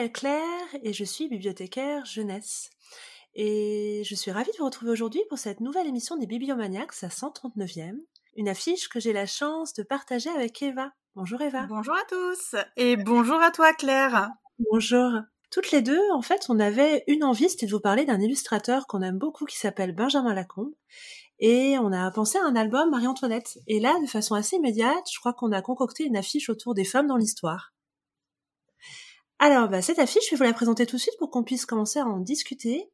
m'appelle Claire et je suis bibliothécaire jeunesse. Et je suis ravie de vous retrouver aujourd'hui pour cette nouvelle émission des Bibliomaniacs, sa 139e, une affiche que j'ai la chance de partager avec Eva. Bonjour Eva. Bonjour à tous et bonjour à toi Claire. Bonjour. Toutes les deux, en fait, on avait une envie, c'était de vous parler d'un illustrateur qu'on aime beaucoup qui s'appelle Benjamin Lacombe. Et on a pensé à un album Marie-Antoinette. Et là, de façon assez immédiate, je crois qu'on a concocté une affiche autour des femmes dans l'histoire. Alors, bah, cette affiche, je vais vous la présenter tout de suite pour qu'on puisse commencer à en discuter.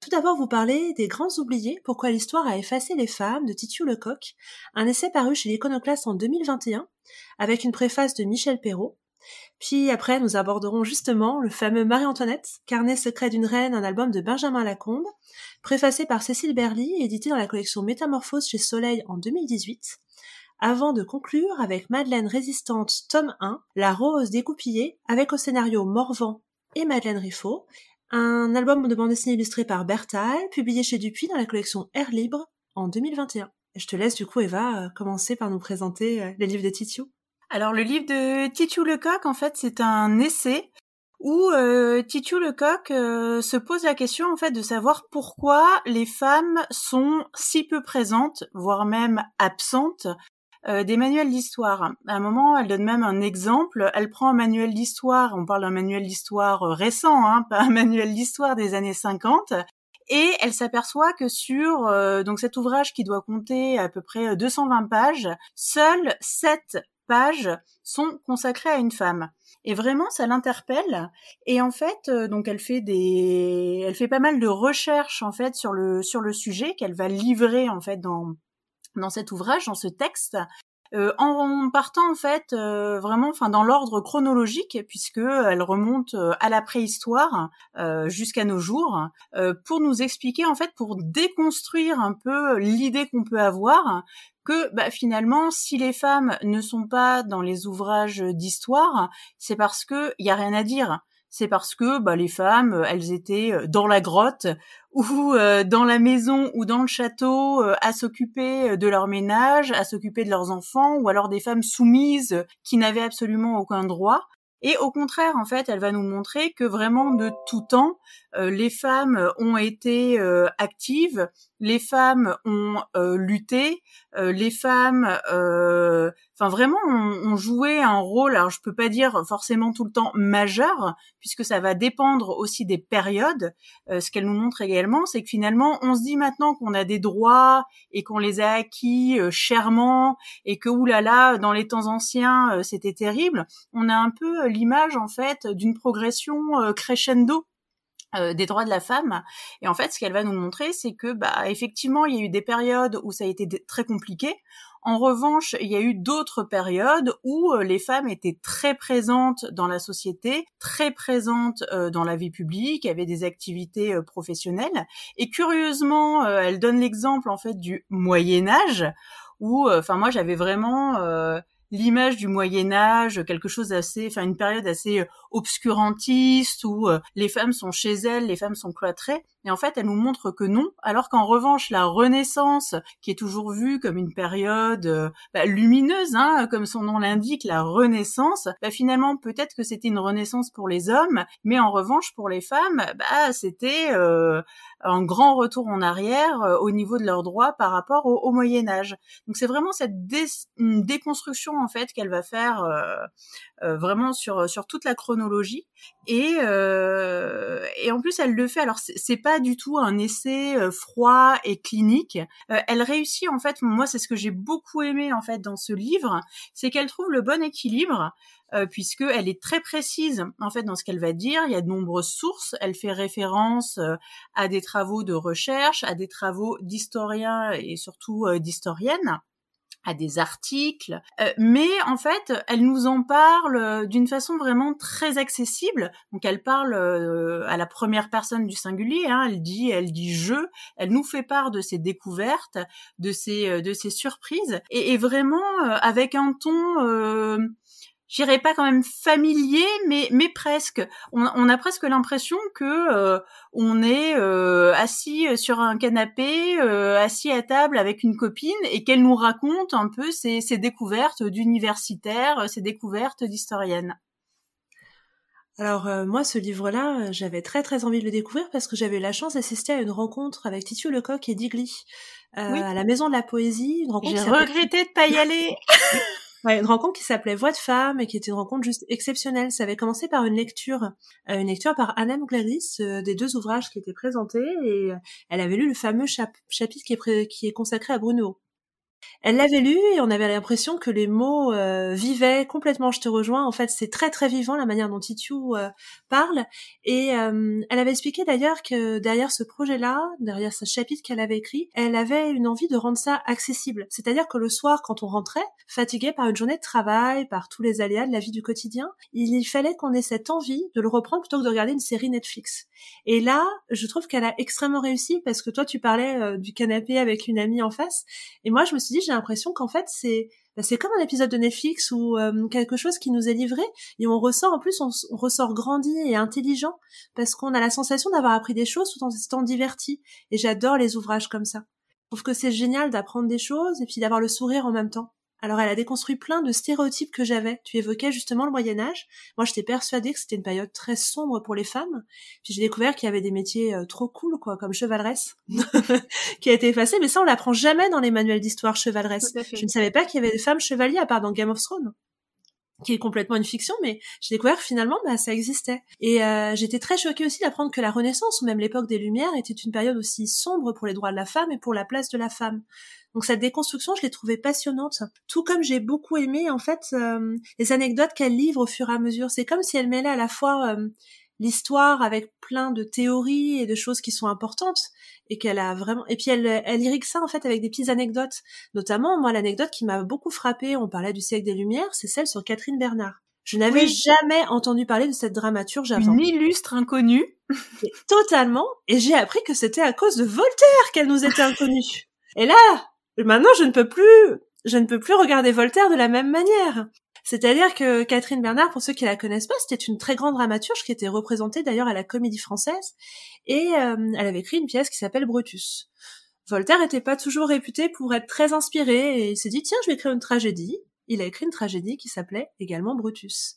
Tout d'abord, vous parler des grands oubliés, pourquoi l'histoire a effacé les femmes de Titiou Lecoq, un essai paru chez l'Iconoclaste en 2021, avec une préface de Michel Perrault. Puis après, nous aborderons justement le fameux Marie-Antoinette, Carnet secret d'une reine, un album de Benjamin Lacombe, préfacé par Cécile Berly, édité dans la collection Métamorphose chez Soleil en 2018, avant de conclure avec Madeleine Résistante tome 1, La Rose découpillée, avec au scénario Morvan et Madeleine Riffaut, un album de bande dessinée illustré par Bertal, publié chez Dupuis dans la collection Air Libre en 2021. je te laisse du coup Eva euh, commencer par nous présenter euh, les livres de Titiou. Alors le livre de Titiou Lecoq en fait c'est un essai où euh, Titiou Lecoq se pose la question en fait de savoir pourquoi les femmes sont si peu présentes, voire même absentes euh, des manuels d'histoire. À un moment, elle donne même un exemple. Elle prend un manuel d'histoire, on parle d'un manuel d'histoire euh, récent, hein, pas un manuel d'histoire des années 50, et elle s'aperçoit que sur euh, donc cet ouvrage qui doit compter à peu près 220 pages, seules 7 pages sont consacrées à une femme. Et vraiment, ça l'interpelle. Et en fait, donc elle fait des, elle fait pas mal de recherches en fait sur le sur le sujet qu'elle va livrer en fait dans dans cet ouvrage, dans ce texte, euh, en partant en fait euh, vraiment enfin dans l'ordre chronologique puisque elle remonte euh, à la préhistoire jusqu'à nos jours pour nous expliquer en fait pour déconstruire un peu l'idée qu'on peut avoir que bah, finalement si les femmes ne sont pas dans les ouvrages d'histoire c'est parce que y a rien à dire c'est parce que bah, les femmes, elles étaient dans la grotte ou euh, dans la maison ou dans le château euh, à s'occuper euh, de leur ménage, à s'occuper de leurs enfants, ou alors des femmes soumises qui n'avaient absolument aucun droit. Et au contraire, en fait, elle va nous montrer que vraiment de tout temps, les femmes ont été actives, les femmes ont lutté, les femmes enfin vraiment on, jouait un rôle alors je peux pas dire forcément tout le temps majeur puisque ça va dépendre aussi des périodes euh, ce qu'elle nous montre également c'est que finalement on se dit maintenant qu'on a des droits et qu'on les a acquis euh, chèrement et que oulala dans les temps anciens euh, c'était terrible on a un peu l'image en fait d'une progression crescendo des droits de la femme. Et en fait, ce qu'elle va nous montrer, c'est que, bah, effectivement, il y a eu des périodes où ça a été très compliqué. En revanche, il y a eu d'autres périodes où euh, les femmes étaient très présentes dans la société, très présentes euh, dans la vie publique, avaient des activités euh, professionnelles. Et curieusement, elle donne l'exemple en fait du Moyen Âge où, enfin moi j'avais vraiment l'image du Moyen Âge, quelque chose d'assez, enfin une période assez obscurantiste où les femmes sont chez elles, les femmes sont cloîtrées. Et en fait, elle nous montre que non, alors qu'en revanche, la Renaissance, qui est toujours vue comme une période euh, bah, lumineuse, hein, comme son nom l'indique, la Renaissance, bah, finalement, peut-être que c'était une Renaissance pour les hommes, mais en revanche, pour les femmes, bah, c'était euh, un grand retour en arrière euh, au niveau de leurs droits par rapport au, Moyen Âge. Donc c'est vraiment cette déconstruction en fait qu'elle va faire vraiment sur sur toute la chronologie et et en plus elle le fait. Alors c'est pas du tout un essai euh, froid et clinique. Euh, elle réussit en fait, moi c'est ce que j'ai beaucoup aimé en fait dans ce livre, c'est qu'elle trouve le bon équilibre euh, puisque elle est très précise en fait dans ce qu'elle va dire. Il y a de nombreuses sources. Elle fait référence à des travaux de recherche, à des travaux d'historiens et surtout d'historiennes à des articles, euh, mais en fait, elle nous en parle euh, d'une façon vraiment très accessible. Donc, elle parle euh, à la première personne du singulier. Hein, elle dit, elle dit je. Elle nous fait part de ses découvertes, de ses de ses surprises, et, et vraiment avec un ton j'irais pas quand même familier, mais mais presque. On, on a presque l'impression que euh, on est euh, assis sur un canapé, euh, assis à table avec une copine, et qu'elle nous raconte un peu ses, ses découvertes d'universitaires, ses découvertes d'historienne. alors moi, ce livre-là, j'avais très très envie de le découvrir parce que j'avais eu la chance d'assister à une rencontre avec Titiou Lecoq et Digli à la Maison de la Poésie. Une rencontre. J'ai regretté de pas y aller. Ouais, une rencontre qui s'appelait Voix de femme et qui était une rencontre juste exceptionnelle. Ça avait commencé par une lecture, euh, une lecture par Anna Gladys euh, des deux ouvrages qui étaient présentés et euh, elle avait lu le fameux chapitre qui est consacré à Bruno. Elle l'avait lu et on avait l'impression que les mots euh, vivaient complètement. Je te rejoins. En fait, c'est très très vivant la manière dont Titiou euh, parle. Et euh, elle avait expliqué d'ailleurs que derrière ce projet-là, derrière ce chapitre qu'elle avait écrit, elle avait une envie de rendre ça accessible. C'est-à-dire que le soir, quand on rentrait, fatigué par une journée de travail, par tous les aléas de la vie du quotidien, il fallait qu'on ait cette envie de le reprendre plutôt que de regarder une série Netflix. Et là, je trouve qu'elle a extrêmement réussi parce que toi, tu parlais du canapé avec une amie en face, et moi, je me suis j'ai l'impression qu'en fait c'est bah, c'est comme un épisode de Netflix ou euh, quelque chose qui nous est livré et on ressort en plus on, ressort grandi et intelligent parce qu'on a la sensation d'avoir appris des choses tout en étant diverti et j'adore les ouvrages comme ça. Je trouve que c'est génial d'apprendre des choses et puis d'avoir le sourire en même temps. Alors elle a déconstruit plein de stéréotypes que j'avais. Tu évoquais justement le Moyen Âge. Moi j'étais persuadée que c'était une période très sombre pour les femmes. Puis j'ai découvert qu'il y avait des métiers euh, trop cool quoi, comme chevaleresse, qui a été effacé. Mais ça on l'apprend jamais dans les manuels d'histoire chevaleresse. Je ne savais pas qu'il y avait des femmes chevaliers à part dans Game of Thrones qui est complètement une fiction, mais j'ai découvert finalement, bah, ça existait. Et euh, j'étais très choquée aussi d'apprendre que la Renaissance, ou même l'époque des Lumières, était une période aussi sombre pour les droits de la femme et pour la place de la femme. Donc cette déconstruction, je l'ai trouvée passionnante. Tout comme j'ai beaucoup aimé en fait euh, les anecdotes qu'elle livre au fur et à mesure. C'est comme si elle mêlait à la fois euh, l'histoire avec plein de théories et de choses qui sont importantes et qu'elle a vraiment et puis elle elle irrigue ça en fait avec des petites anecdotes notamment moi l'anecdote qui m'a beaucoup frappée on parlait du siècle des lumières c'est celle sur Catherine Bernard je n'avais jamais entendu parler de cette dramaturge avant. Une illustre inconnue. Totalement. Et j'ai appris que c'était à cause de Voltaire qu'elle nous était inconnue. Et là, maintenant je ne peux plus, je ne peux plus regarder Voltaire de la même manière. C'est-à-dire que Catherine Bernard, pour ceux qui la connaissent pas, c'était une très grande dramaturge qui était représentée d'ailleurs à la Comédie Française, et euh, elle avait écrit une pièce qui s'appelle Brutus. Voltaire n'était pas toujours réputé pour être très inspiré, et il s'est dit tiens, je vais écrire une tragédie. Il a écrit une tragédie qui s'appelait également Brutus.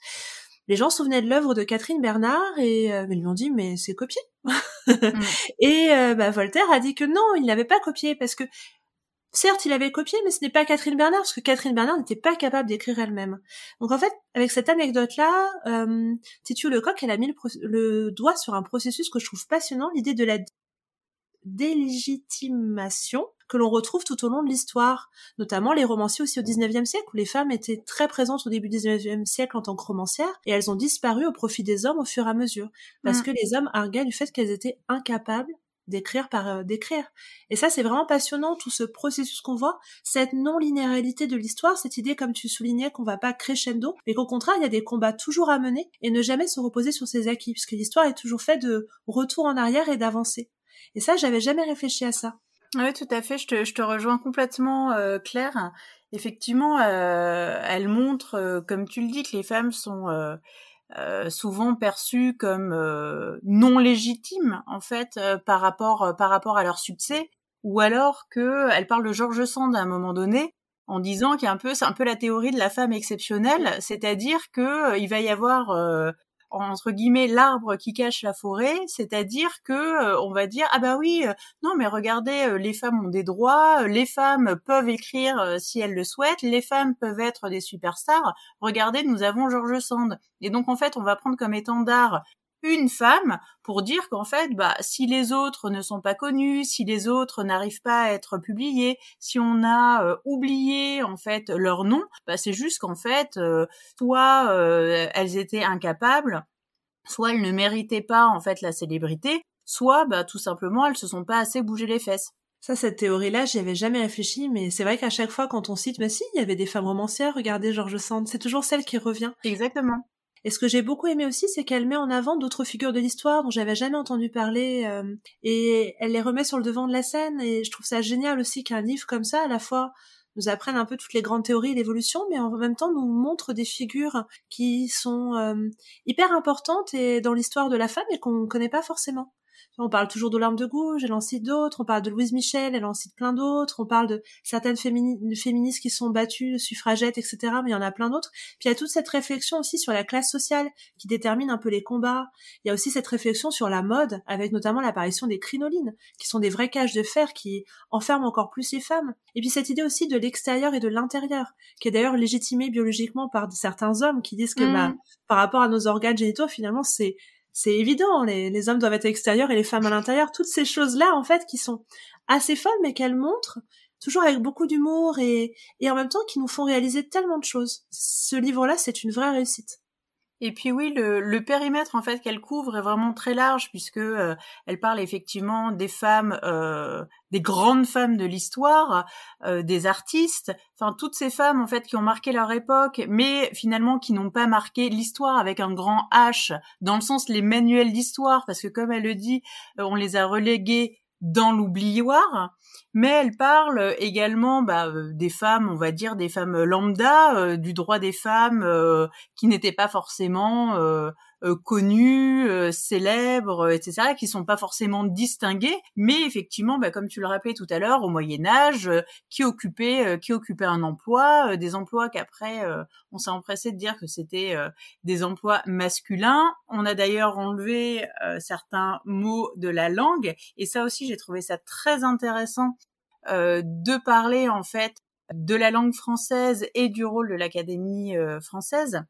Les gens se souvenaient de l'œuvre de Catherine Bernard et euh, ils lui ont dit mais c'est copié. Mm. et euh, bah, Voltaire a dit que non, il n'avait pas copié parce que Certes, il avait copié, mais ce n'est pas Catherine Bernard, parce que Catherine Bernard n'était pas capable d'écrire elle-même. Donc en fait, avec cette anecdote-là, euh, Titu Lecoq, elle a mis le, doigt sur un processus que je trouve passionnant, l'idée de la délégitimation que l'on retrouve tout au long de l'histoire, notamment les romanciers aussi au 19e siècle, où les femmes étaient très présentes au début du 19e siècle en tant que romancières, et elles ont disparu au profit des hommes au fur et à mesure, parce mm. que les hommes arguaient du fait qu'elles étaient incapables d'écrire par euh, d'écrire. Et ça, c'est vraiment passionnant, tout ce processus qu'on voit, cette non-linéarité de l'histoire, cette idée, comme tu soulignais, qu'on va pas crescendo, mais qu'au contraire, il y a des combats toujours à mener et ne jamais se reposer sur ses acquis, puisque l'histoire est toujours faite de retour en arrière et d'avancer. Et ça, j'avais jamais réfléchi à ça. Oui, tout à fait. Je te, je te rejoins complètement, euh, Claire. Effectivement, euh, elle montre, comme tu le dis, que les femmes sont euh, souvent perçues comme euh, non légitimes en fait euh, par rapport par rapport à leur succès ou alors que elle parle de George Sand à un moment donné en disant qu'il y a un peu c'est un peu la théorie de la femme exceptionnelle c'est-à-dire que il va y avoir entre guillemets l'arbre qui cache la forêt, c'est-à-dire que euh, on va dire ah bah oui euh, non mais regardez euh, les femmes ont des droits, les femmes peuvent écrire si elles le souhaitent, les femmes peuvent être des superstars. Regardez nous avons George Sand et donc en fait on va prendre comme étendard une femme pour dire qu'en fait, bah, si les autres ne sont pas connus, si les autres n'arrivent pas à être publiés, si on a euh, oublié en fait leur nom, bah, c'est juste qu'en fait, euh, soit euh, elles étaient incapables, soit elles ne méritaient pas en fait la célébrité, soit bah, tout simplement elles se sont pas assez bougé les fesses. Ça, cette théorie-là, j'y avais jamais réfléchi, mais c'est vrai qu'à chaque fois, quand on cite, bah si, il y avait des femmes romancières, regardez George Sand, c'est toujours celle qui revient. Exactement. Et ce que j'ai beaucoup aimé aussi, c'est qu'elle met en avant d'autres figures de l'histoire dont j'avais jamais entendu parler, euh, et elle les remet sur le devant de la scène. Et je trouve ça génial aussi qu'un livre comme ça, à la fois nous apprenne un peu toutes les grandes théories et l'évolution, mais en même temps nous montre des figures qui sont euh, hyper importantes et dans l'histoire de la femme et qu'on ne connaît pas forcément. On parle toujours d'Olympe de Gouges, elle en cite d'autres. On parle de Louise Michel, elle en cite plein d'autres. On parle de certaines féministes qui sont battues, suffragettes, etc. Mais il y en a plein d'autres. Puis il y a toute cette réflexion aussi sur la classe sociale qui détermine un peu les combats. Il y a aussi cette réflexion sur la mode, avec notamment l'apparition des crinolines, qui sont des vrais cages de fer qui enferment encore plus les femmes. Et puis cette idée aussi de l'extérieur et de l'intérieur, qui est d'ailleurs légitimée biologiquement par certains hommes qui disent que bah, mmh. par rapport à nos organes génitaux, finalement, c'est c'est évident, les, hommes doivent être extérieurs et les femmes à l'intérieur. Toutes ces choses-là, en fait, qui sont assez folles, mais qu'elles montrent toujours avec beaucoup d'humour et, et en même temps qui nous font réaliser tellement de choses. Ce livre-là, c'est une vraie réussite. Et puis oui, le, le périmètre en fait qu'elle couvre est vraiment très large puisque euh, elle parle effectivement des femmes, euh, des grandes femmes de l'histoire, euh, des artistes, enfin toutes ces femmes en fait qui ont marqué leur époque, mais finalement qui n'ont pas marqué l'histoire avec un grand H dans le sens les manuels d'histoire parce que comme elle le dit, on les a relégués dans l'oublioir, mais elle parle également bah, euh, des femmes, on va dire des femmes lambda, euh, du droit des femmes euh, qui n'étaient pas forcément connus, euh, célèbres, etc., qui sont pas forcément distingués, mais effectivement, bah, comme tu le rappelais tout à l'heure, au Moyen Âge, qui occupait, qui occupait un emploi, des emplois qu'après on s'est empressé de dire que c'était des emplois masculins. On a d'ailleurs enlevé certains mots de la langue, et ça aussi, j'ai trouvé ça très intéressant de parler en fait de la langue française et du rôle de l'Académie française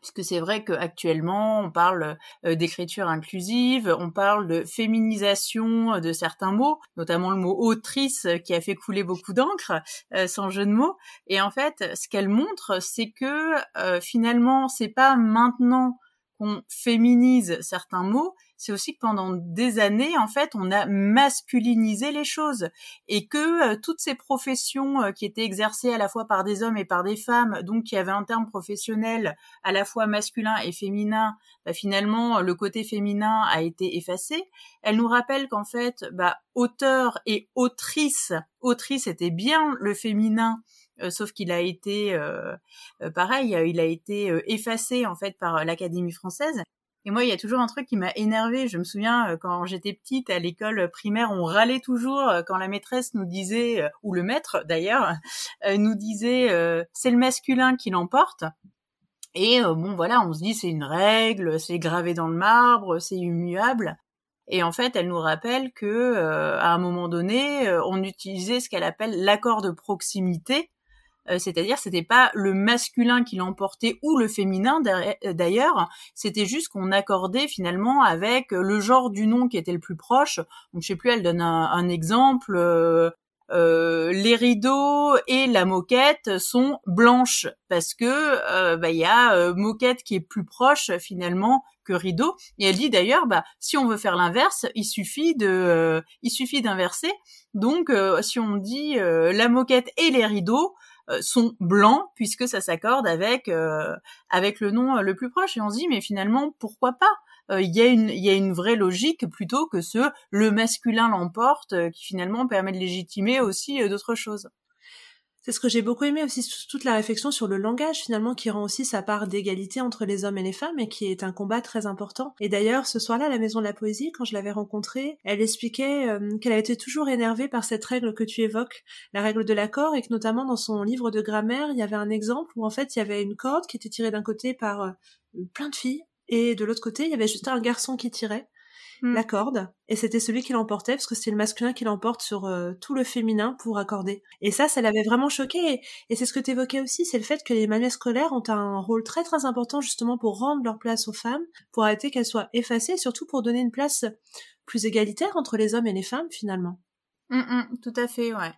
puisque c'est vrai qu'actuellement on parle euh, d'écriture inclusive, on parle de féminisation euh, de certains mots, notamment le mot autrice euh, qui a fait couler beaucoup d'encre, sans jeu de mots. Et en fait, ce qu'elle montre, c'est que finalement, c'est pas maintenant qu'on féminise certains mots, c'est aussi que pendant des années, en fait, on a masculinisé les choses et que euh, toutes ces professions euh, qui étaient exercées à la fois par des hommes et par des femmes, donc qui avaient un terme professionnel à la fois masculin et féminin, bah, finalement, le côté féminin a été effacé. Elle nous rappelle qu'en fait, bah, auteur et autrice, autrice était bien le féminin euh, sauf qu'il a été pareil, il a été effacé en fait par l'Académie française. Et moi, il y a toujours un truc qui m'a énervé. Je me souviens euh, quand j'étais petite à l'école primaire, on râlait toujours euh, quand la maîtresse nous disait, euh, ou le maître d'ailleurs, nous disait c'est le masculin qui l'emporte. Et bon, voilà, on se dit c'est une règle, c'est gravé dans le marbre, c'est immuable. Et en fait, elle nous rappelle que à un moment donné, on utilisait ce qu'elle appelle l'accord de proximité, euh, c'est-à-dire c'était pas le masculin qui l'emportait ou le féminin euh, d'ailleurs, c'était juste qu'on accordait finalement avec le genre du nom qui était le plus proche. Donc je sais plus, elle donne un, exemple. Euh, les rideaux et la moquette sont blanches parce que bah, il y a moquette qui est plus proche finalement que rideau et elle dit d'ailleurs bah si on veut faire l'inverse il suffit de il suffit d'inverser donc si on dit la moquette et les rideaux euh, sont blancs puisque ça s'accorde avec euh, avec le nom euh, le plus proche et on se dit mais finalement pourquoi pas? Il y a une il y a une vraie logique plutôt que ce le masculin l'emporte qui finalement permet de légitimer aussi d'autres choses. C'est ce que j'ai beaucoup aimé aussi, toute la réflexion sur le langage finalement qui rend aussi sa part d'égalité entre les hommes et les femmes et qui est un combat très important. Et d'ailleurs, ce soir-là, la Maison de la Poésie, quand je l'avais rencontrée, elle expliquait euh, qu'elle a été toujours énervée par cette règle que tu évoques, la règle de l'accord, et que notamment dans son livre de grammaire, il y avait un exemple où en fait il y avait une corde qui était tirée d'un côté par euh, plein de filles et de l'autre côté il y avait juste un garçon qui tirait. Hmm. la corde, et c'était celui qui l'emportait, parce que c'est le masculin qui l'emporte sur euh, tout le féminin pour accorder. Et ça, ça l'avait vraiment choqué, et, c'est ce que tu évoquais aussi, c'est le fait que les manuels scolaires ont un rôle très très important justement pour rendre leur place aux femmes, pour arrêter qu'elles soient effacées, et surtout pour donner une place plus égalitaire entre les hommes et les femmes finalement. Hmm, hmm, tout à fait, ouais.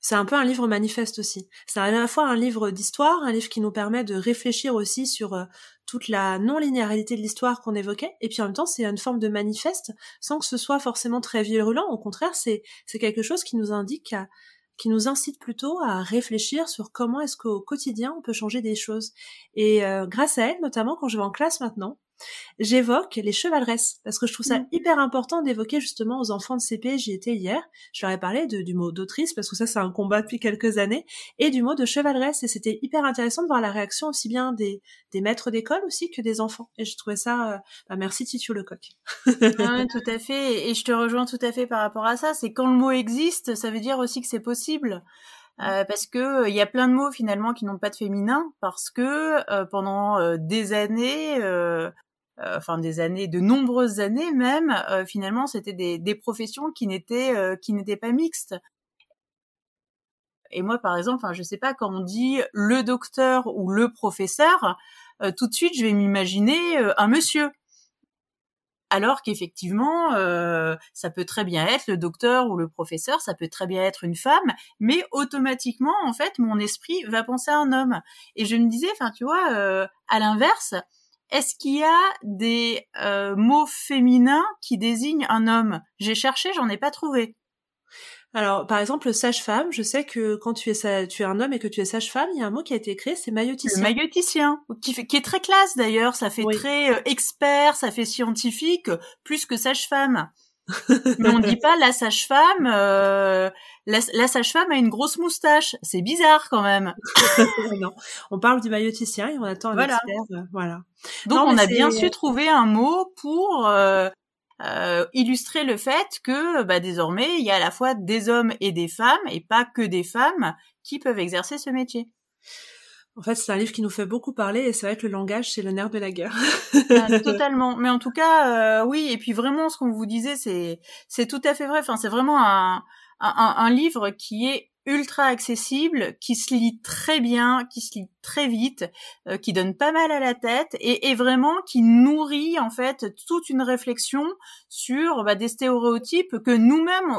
C'est un peu un livre manifeste aussi. C'est à la fois un livre d'histoire, un livre qui nous permet de réfléchir aussi sur euh, toute la non-linéarité de l'histoire qu'on évoquait, et puis en même temps c'est une forme de manifeste sans que ce soit forcément très virulent. Au contraire, c'est quelque chose qui nous indique, qui nous incite plutôt à réfléchir sur comment est-ce qu'au quotidien on peut changer des choses. Et euh, grâce à elle, notamment quand je vais en classe maintenant, j'évoque les chevaleresses parce que je trouve ça Mmh. hyper important d'évoquer justement aux enfants de CP. J'y étais hier. Je leur ai parlé de, du mot d'autrice parce que ça c'est un combat depuis quelques années et du mot de chevaleresse et c'était hyper intéressant de voir la réaction aussi bien des, des maîtres d'école aussi que des enfants. Et je trouvais ça. Euh, bah, merci Titu Lecoq. Ah, tout à fait. Et je te rejoins tout à fait par rapport à ça. C'est quand le mot existe, ça veut dire aussi que c'est possible. Euh, parce que il y a plein de mots finalement qui n'ont pas de féminin parce que euh, pendant euh, des années euh, euh, enfin des années de nombreuses années même euh, finalement c'était des, des professions qui n'étaient euh, qui n'étaient pas mixtes et moi par exemple enfin je sais pas quand on dit le docteur ou le professeur euh, tout de suite je vais m'imaginer euh, un monsieur alors qu'effectivement, euh, ça peut très bien être le docteur ou le professeur, ça peut très bien être une femme, mais automatiquement, en fait, mon esprit va penser à un homme. Et je me disais, enfin, tu vois, euh, à l'inverse, est-ce qu'il y a des euh, mots féminins qui désignent un homme? J'ai cherché, j'en ai pas trouvé. Alors, par exemple, sage-femme, je sais que quand tu es, sa... tu es un homme et que tu es sage-femme, il y a un mot qui a été créé, c'est mailloticien. Le mailloticien, qui, fait, qui est très classe d'ailleurs, ça fait oui. très euh, expert, ça fait scientifique, plus que sage-femme. Mais on dit pas la sage-femme, euh, la, la sage-femme a une grosse moustache. C'est bizarre quand même. non, on parle du mailloticien et on attend un voilà. expert. Euh, voilà. Donc non, on a bien su trouver un mot pour euh, euh, illustrer le fait que bah, désormais il y a à la fois des hommes et des femmes et pas que des femmes qui peuvent exercer ce métier. En fait, c'est un livre qui nous fait beaucoup parler et c'est vrai que le langage, c'est le nerf de la guerre. ah, totalement. Mais en tout cas, euh, oui. Et puis vraiment, ce qu'on vous disait, c'est c'est tout à fait vrai. Enfin, c'est vraiment un, un, un livre qui est ultra accessible, qui se lit très bien, qui se lit très vite, euh, qui donne pas mal à la tête et, et, vraiment qui nourrit en fait toute une réflexion sur bah, des stéréotypes que nous-mêmes,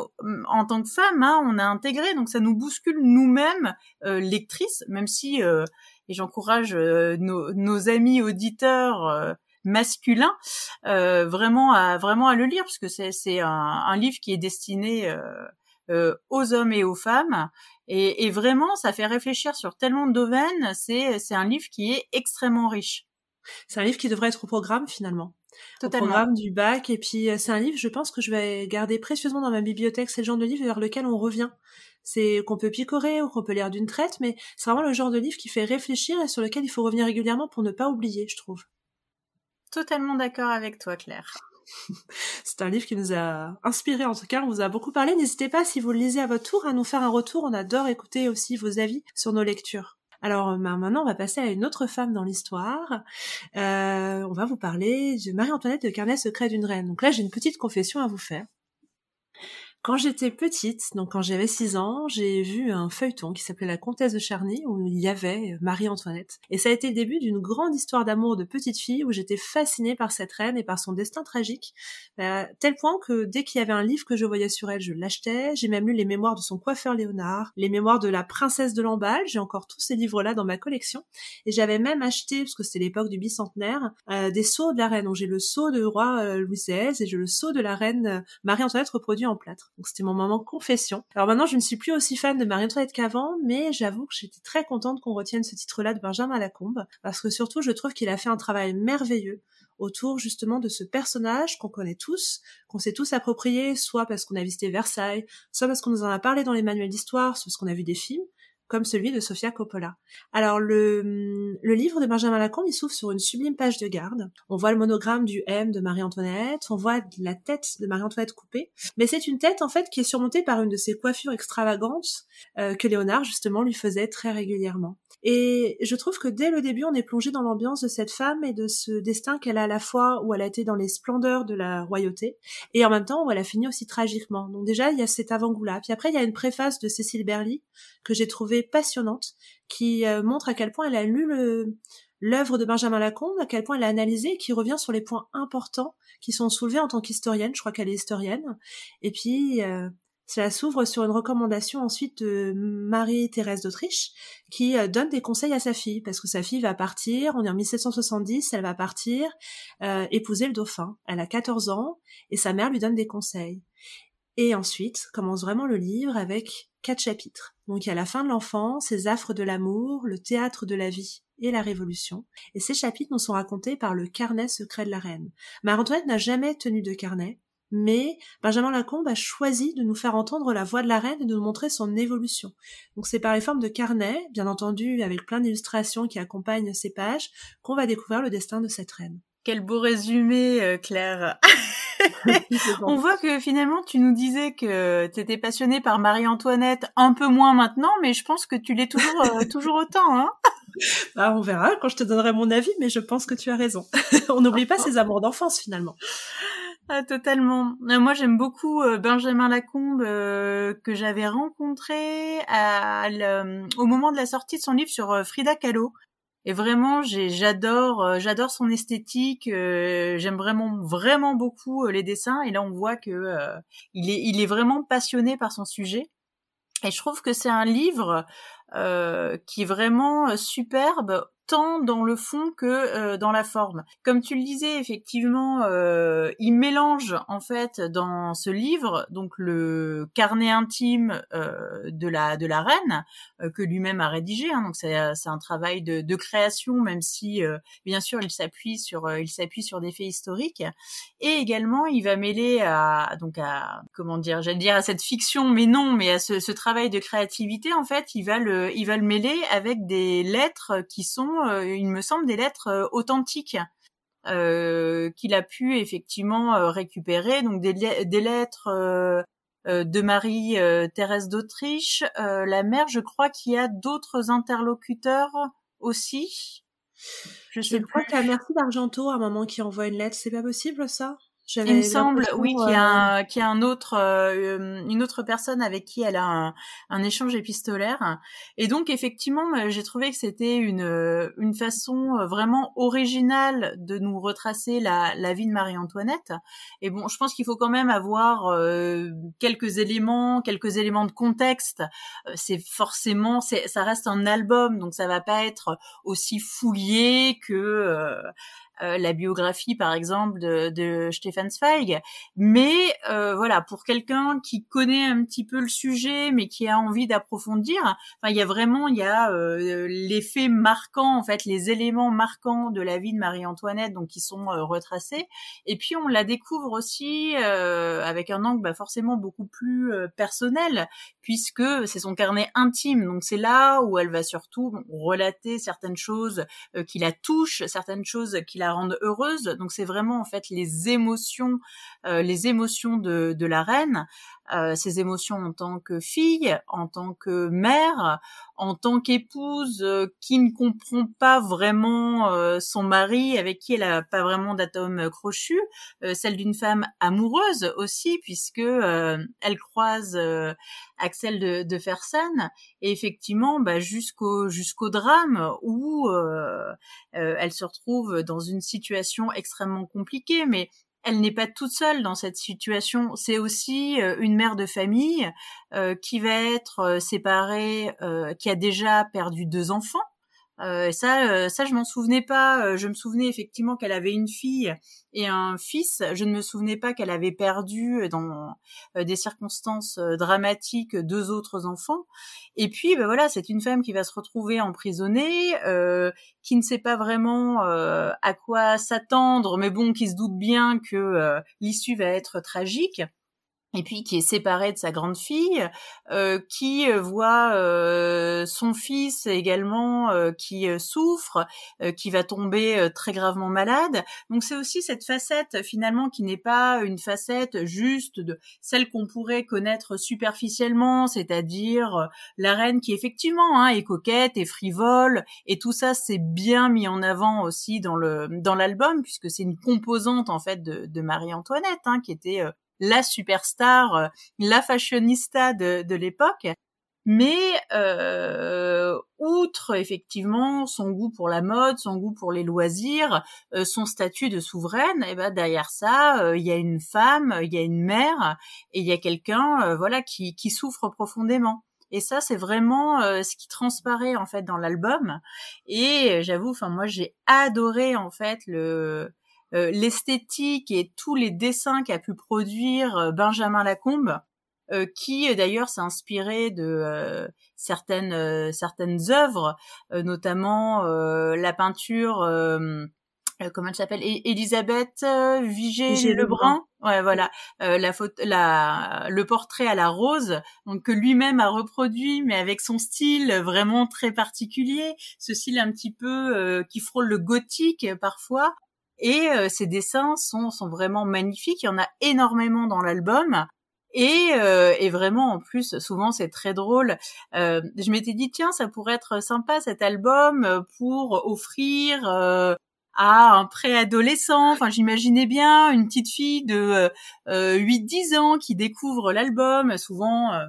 en tant que femmes, hein, on a intégré. Donc ça nous bouscule nous-mêmes, euh, lectrices, même si euh, et j'encourage nos, nos, amis auditeurs masculins vraiment à vraiment à le lire parce que c'est c'est un, un, livre qui est destiné euh, aux hommes et aux femmes. Et, et, vraiment, ça fait réfléchir sur tellement de domaines. C'est, c'est un livre qui est extrêmement riche. C'est un livre qui devrait être au programme finalement. Totalement. Au programme du bac. Et puis, c'est un livre, je pense que je vais garder précieusement dans ma bibliothèque. C'est le genre de livre vers lequel on revient. C'est qu'on peut picorer ou qu'on peut lire d'une traite, mais c'est vraiment le genre de livre qui fait réfléchir et sur lequel il faut revenir régulièrement pour ne pas oublier, je trouve. Totalement d'accord avec toi, Claire. C'est un livre qui nous a inspiré, en tout cas, on vous a beaucoup parlé. N'hésitez pas, si vous le lisez à votre tour, à nous faire un retour. On adore écouter aussi vos avis sur nos lectures. Alors bah, maintenant, on va passer à une autre femme dans l'histoire. Euh, on va vous parler de Marie-Antoinette de Carnet secret d'une reine. Donc là, j'ai une petite confession à vous faire. Quand j'étais petite, donc quand j'avais 6 ans, j'ai vu un feuilleton qui s'appelait La Comtesse de Charny où il y avait Marie-Antoinette. Et ça a été le début d'une grande histoire d'amour de petite fille où j'étais fascinée par cette reine et par son destin tragique, à tel point que dès qu'il y avait un livre que je voyais sur elle, je l'achetais. J'ai même lu les mémoires de son coiffeur Léonard, les mémoires de la princesse de Lamballe. J'ai encore tous ces livres-là dans ma collection. Et j'avais même acheté, parce que c'était l'époque du bicentenaire, euh, des sceaux de la reine. Donc j'ai le sceau de roi euh, Louis XVI et j'ai le sceau de la reine euh, Marie-Antoinette reproduit en plâtre. Donc c'était mon moment confession. Alors maintenant, je ne suis plus aussi fan de Marie-Antoinette qu'avant, mais j'avoue que j'étais très contente qu'on retienne ce titre-là de Benjamin Lacombe, parce que surtout, je trouve qu'il a fait un travail merveilleux autour justement de ce personnage qu'on connaît tous, qu'on s'est tous approprié, soit parce qu'on a visité Versailles, soit parce qu'on nous en a parlé dans les manuels d'histoire, soit parce qu'on a vu des films, comme celui de Sofia Coppola. Alors le, le livre de Benjamin Lacombe, il s'ouvre sur une sublime page de garde. On voit le monogramme du M de Marie-Antoinette, on voit la tête de Marie-Antoinette coupée, mais c'est une tête en fait qui est surmontée par une de ces coiffures extravagantes euh, que Léonard justement lui faisait très régulièrement. Et je trouve que dès le début, on est plongé dans l'ambiance de cette femme et de ce destin qu'elle a à la fois où elle a été dans les splendeurs de la royauté et en même temps où elle a fini aussi tragiquement. Donc déjà, il y a cet avant-goût-là. Puis après, il y a une préface de Cécile Berly que j'ai trouvée passionnante qui euh, montre à quel point elle a lu le l'œuvre de Benjamin Lacombe, à quel point elle a analysé et qui revient sur les points importants qui sont soulevés en tant qu'historienne. Je crois qu'elle est historienne. Et puis, euh, cela s'ouvre sur une recommandation ensuite de Marie-Thérèse d'Autriche qui euh, donne des conseils à sa fille parce que sa fille va partir, on est en 1770, elle va partir euh, épouser le dauphin. Elle a 14 ans et sa mère lui donne des conseils. Et ensuite commence vraiment le livre avec quatre chapitres. Donc il y a la fin de l'enfance, les affres de l'amour, le théâtre de la vie et la Révolution, et ces chapitres nous sont racontés par le carnet secret de la reine. Marie-Antoinette n'a jamais tenu de carnet, mais Benjamin Lacombe a choisi de nous faire entendre la voix de la reine et de nous montrer son évolution. Donc c'est par les formes de carnet, bien entendu avec plein d'illustrations qui accompagnent ces pages, qu'on va découvrir le destin de cette reine. Quel beau résumé, euh, Claire. On voit que finalement, tu nous disais que tu étais passionnée par Marie-Antoinette, un peu moins maintenant, mais je pense que tu l'es toujours, euh, toujours autant. Hein bah, on verra quand je te donnerai mon avis, mais je pense que tu as raison. on n'oublie pas ses amours d'enfance finalement. Ah, totalement. Euh, moi, j'aime beaucoup Benjamin Lacombe que j'avais rencontré au moment de la sortie de son livre sur Frida Kahlo. Et vraiment, j'adore, euh, j'adore son esthétique. Euh, j'aime vraiment, vraiment beaucoup euh, les dessins. Et là, on voit que il est vraiment passionné par son sujet. Et je trouve que c'est un livre qui est vraiment superbe tant dans le fond que euh, dans la forme. Comme tu le disais, effectivement, euh, il mélange en fait dans ce livre donc le carnet intime euh, de la de la reine euh, que lui-même a rédigé. Hein, donc c'est c'est un travail de, de création, même si euh, bien sûr il s'appuie sur il s'appuie sur des faits historiques. Et également il va mêler à donc à comment dire, j'allais dire à cette fiction, mais non, mais à ce, ce travail de créativité en fait, il va le il va le mêler avec des lettres qui sont euh, il me semble, des lettres euh, authentiques. Euh, qu'il a pu effectivement récupérer, donc des, lettres de Marie Thérèse d'Autriche, la mère, je crois qu'il y a d'autres interlocuteurs aussi. Je sais crois Merci d'Argento à un moment qui envoie une lettre, c'est pas possible ça? Il me semble, oui, qu'il y a, un, un autre, euh, une autre personne avec qui elle a un, un échange épistolaire. Et donc, effectivement, j'ai trouvé que c'était une, une façon euh, vraiment originale de nous retracer la, la vie de Marie-Antoinette. Et bon, je pense qu'il faut quand même avoir euh, quelques éléments, quelques éléments de contexte. C'est forcément, c'est, ça reste un album, donc ça va pas être aussi fouillé que euh, la biographie par exemple de, de Stefan Zweig. Mais euh, voilà, pour quelqu'un qui connaît un petit peu le sujet, mais qui a envie d'approfondir, enfin il y a vraiment il y a euh, les faits marquants en fait, les éléments marquants de la vie de Marie-Antoinette donc qui sont retracés. Et puis on la découvre aussi avec un angle bah, forcément beaucoup plus personnel puisque c'est son carnet intime. Donc c'est là où elle va surtout relater certaines choses qui la touchent, certaines choses qui la rendre heureuse. Donc c'est vraiment en fait les émotions, euh, les émotions de la reine, euh, ses émotions en tant que fille, en tant que mère, en tant qu'épouse euh, qui ne comprend pas vraiment euh, son mari, avec qui elle a pas vraiment d'atome crochu, celle d'une femme amoureuse aussi, puisque elle croise Axel de, de Fersen, et effectivement, bah, jusqu'au jusqu'au drame où elle se retrouve dans une situation extrêmement compliquée, mais elle n'est pas toute seule dans cette situation. C'est aussi euh, une mère de famille euh, qui va être euh, séparée, qui a déjà perdu deux enfants euh, ça, euh, ça, je m'en souvenais pas. Euh, je me souvenais effectivement qu'elle avait une fille et un fils. Je ne me souvenais pas qu'elle avait perdu dans des circonstances dramatiques deux autres enfants. Et puis, ben voilà, c'est une femme qui va se retrouver emprisonnée, qui ne sait pas vraiment à quoi s'attendre, mais bon, qui se doute bien que l'issue va être tragique et puis qui est séparé de sa grande fille, euh, qui euh, voit euh, son fils également euh, qui souffre, qui va tomber très gravement malade. Donc c'est aussi cette facette finalement qui n'est pas une facette juste de celle qu'on pourrait connaître superficiellement, c'est-à-dire la reine qui effectivement hein, est coquette et frivole, et tout ça c'est bien mis en avant aussi dans le dans l'album puisque c'est une composante en fait de, de Marie-Antoinette hein, qui était la superstar, euh, la fashionista de, de l'époque. Mais euh, outre effectivement son goût pour la mode, son goût pour les loisirs, euh, son statut de souveraine, et eh ben derrière ça, il y a une femme, il y a une mère, et il y a quelqu'un, voilà, qui, qui souffre profondément. Et ça, c'est vraiment ce qui transparaît en fait dans l'album. Et j'avoue, enfin moi, j'ai adoré en fait le euh, l'esthétique et tous les dessins qu'a pu produire euh, Benjamin Lacombe. qui d'ailleurs s'est inspiré de certaines certaines œuvres, notamment la peinture euh, comment elle s'appelle Elisabeth euh, Vigée Lebrun. Ouais, voilà, euh, la faute, la, le portrait à la rose, donc que lui-même a reproduit, mais avec son style vraiment très particulier, ce style un petit peu euh, qui frôle le gothique parfois. Et ses dessins sont sont vraiment magnifiques. Il y en a énormément dans l'album. Et, et, vraiment, en plus, souvent c'est très drôle. Euh, je m'étais dit tiens, ça pourrait être sympa cet album pour offrir à un préadolescent. Enfin, j'imaginais bien une petite fille de euh, 8-10 ans qui découvre l'album, souvent. Euh,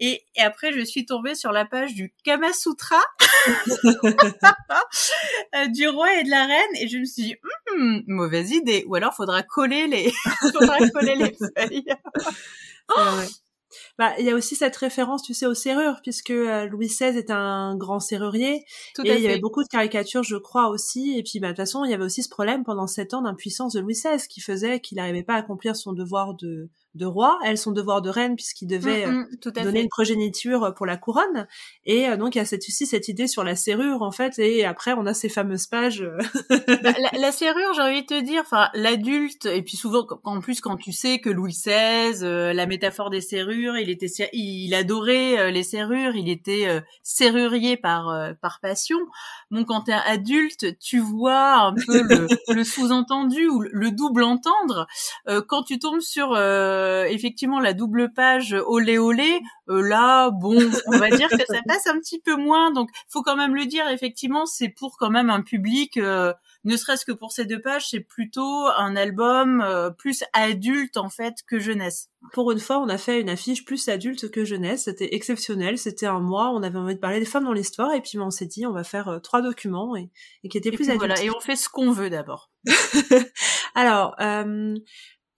et, après, je suis tombée sur la page du Kama Sutra euh, du roi et de la reine, et je me suis dit, hmm, mauvaise idée. Ou alors, faudra coller les, faudra coller les feuilles. Bah, il y a aussi cette référence, tu sais, aux serrures, puisque euh, Louis XVI est un grand serrurier. Tout et il y avait beaucoup de caricatures, je crois, aussi. Et puis, bah, de toute façon, il y avait aussi ce problème pendant sept ans d'impuissance de Louis XVI, qui faisait qu'il n'arrivait pas à accomplir son devoir de, de roi, elle son devoir de reine puisqu'il devait mm, mm, euh, donner une progéniture pour la couronne. Et euh, donc il y a cette, aussi cette idée sur la serrure en fait. Et après on a ces fameuses pages. Euh. Bah, la, serrure, j'ai envie de te dire, enfin l'adulte et puis souvent en plus quand tu sais que Louis XVI, la métaphore des serrures, il était il adorait les serrures, il était serrurier par par passion. Bon quand t'es adulte, tu vois un peu le, le sous-entendu ou le double entendre quand tu tombes sur euh, effectivement la double page olé olé, euh, là bon, on va dire que ça passe un petit peu moins. Donc faut quand même le dire, effectivement, c'est pour quand même un public. Euh, ne serait-ce que pour ces deux pages, c'est plutôt un album plus adulte en fait que jeunesse. Pour une fois, on a fait une affiche plus adulte que jeunesse. C'était exceptionnel. C'était un mois. On avait envie de parler des femmes dans l'histoire et puis on s'est dit on va faire trois documents et, qui étaient plus adultes. Voilà. Et on fait ce qu'on veut d'abord. Alors,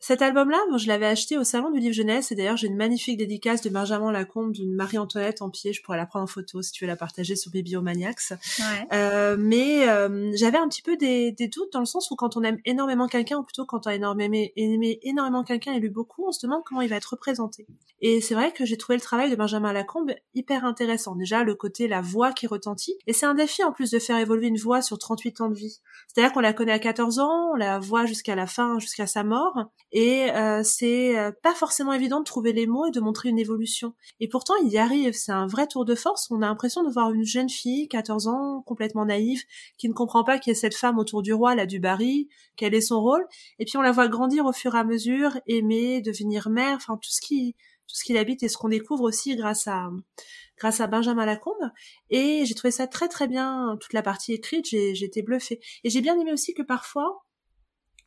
cet album-là, je l'avais acheté au salon du livre jeunesse et d'ailleurs j'ai une magnifique dédicace de Benjamin Lacombe d'une Marie-Antoinette en pied. Je pourrais la prendre en photo si tu veux la partager sur Bibliomaniacs. Ouais. Euh, mais euh, j'avais un petit peu des, des, doutes dans le sens où quand on aime énormément quelqu'un ou plutôt quand on a énormément aimé énormément quelqu'un et lu beaucoup, on se demande comment il va être représenté. Et c'est vrai que j'ai trouvé le travail de Benjamin Lacombe hyper intéressant. Déjà le côté la voix qui retentit et c'est un défi en plus de faire évoluer une voix sur 38 ans de vie. C'est-à-dire qu'on la connaît à 14 ans, on la voit jusqu'à la fin, jusqu'à sa mort et euh, c'est euh, pas forcément évident de trouver les mots et de montrer une évolution. Et pourtant, il y arrive, c'est un vrai tour de force. On a l'impression de voir une jeune fille, 14 ans, complètement naïve, qui ne comprend pas qu'il y a cette femme autour du roi, là, du Barry, quel est son rôle. Et puis on la voit grandir au fur et à mesure, aimer, devenir mère, enfin tout ce qui tout ce qui l'habite et ce qu'on découvre aussi grâce à grâce à Benjamin Lacombe et j'ai trouvé ça très très bien toute la partie écrite j'ai été bluffée et j'ai bien aimé aussi que parfois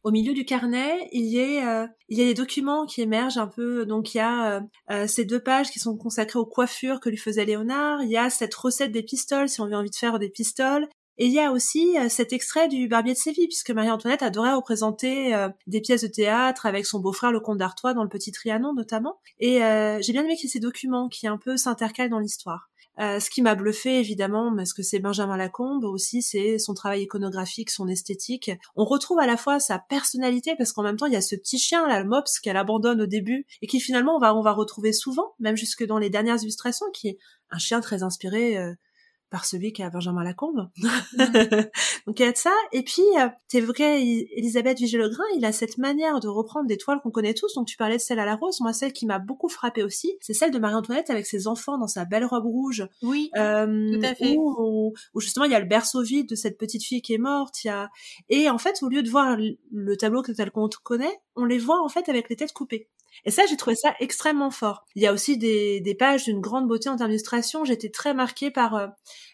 au milieu du carnet, il y a, euh, il y a des documents qui émergent un peu. Donc il y a euh, euh, ces deux pages qui sont consacrées aux coiffures que lui faisait Léonard. Il y a cette recette des pistoles si on a envie de faire des pistoles. Et il y a aussi cet extrait du Barbier de Séville, puisque Marie-Antoinette adorait représenter des pièces de théâtre avec son beau-frère le comte d'Artois dans le Petit Trianon notamment. Et j'ai bien aimé qu'il y ait ces documents qui un peu s'intercalent dans l'histoire. Euh, ce qui m'a bluffé évidemment, parce que c'est Benjamin Lacombe aussi, c'est son travail iconographique, son esthétique. On retrouve à la fois sa personnalité, parce qu'en même temps il y a ce petit chien là, le Mops, qu'elle abandonne au début et qui finalement on va on va retrouver souvent, même jusque dans les dernières illustrations, qui est un chien très inspiré euh, par celui qui a Benjamin Lacombe. Donc il y a de ça. Et puis, euh, t'évoquais Elisabeth Vigée-Legrain, il a cette manière de reprendre des toiles qu'on connaît tous. Donc tu parlais de celle à la rose. Moi, celle qui m'a beaucoup frappée aussi, c'est celle de Marie-Antoinette avec ses enfants dans sa belle robe rouge. Oui, euh, tout à fait. Où, justement, il y a le berceau vide de cette petite fille qui est morte. Il y a... Et en fait, au lieu de voir le tableau tel qu'on connaît, on les voit en fait avec les têtes coupées. Et ça, j'ai trouvé ça extrêmement fort. Il y a aussi des, des pages d'une grande beauté en termes d'illustration. J'étais très marquée par euh,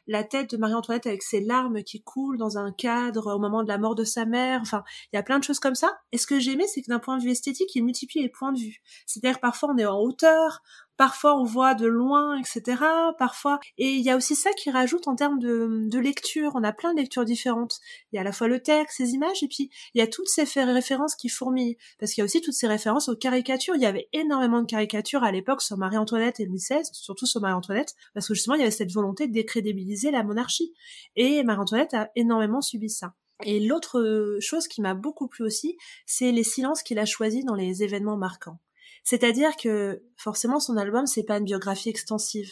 la tête de Marie-Antoinette avec ses larmes qui coulent dans un cadre au moment de la mort de sa mère. Enfin, il y a plein de choses comme ça. Et ce que j'ai aimé, c'est que d'un point de vue esthétique, il multiplie les points de vue. C'est-à-dire parfois on est en hauteur, Parfois, on voit de loin, etc. Parfois, et il y a aussi ça qui rajoute en termes de, de lecture. On a plein de lectures différentes. Il y a à la fois le texte, les images, et puis il y a toutes ces références qui fourmillent. Parce qu'il y a aussi toutes ces références aux caricatures. Il y avait énormément de caricatures à l'époque sur Marie-Antoinette et Louis XVI, surtout sur Marie-Antoinette, parce que justement, il y avait cette volonté de décrédibiliser la monarchie. Et Marie-Antoinette a énormément subi ça. Et l'autre chose qui m'a beaucoup plu aussi, c'est les silences qu'il a choisis dans les événements marquants. C'est-à-dire que forcément son album c'est pas une biographie extensive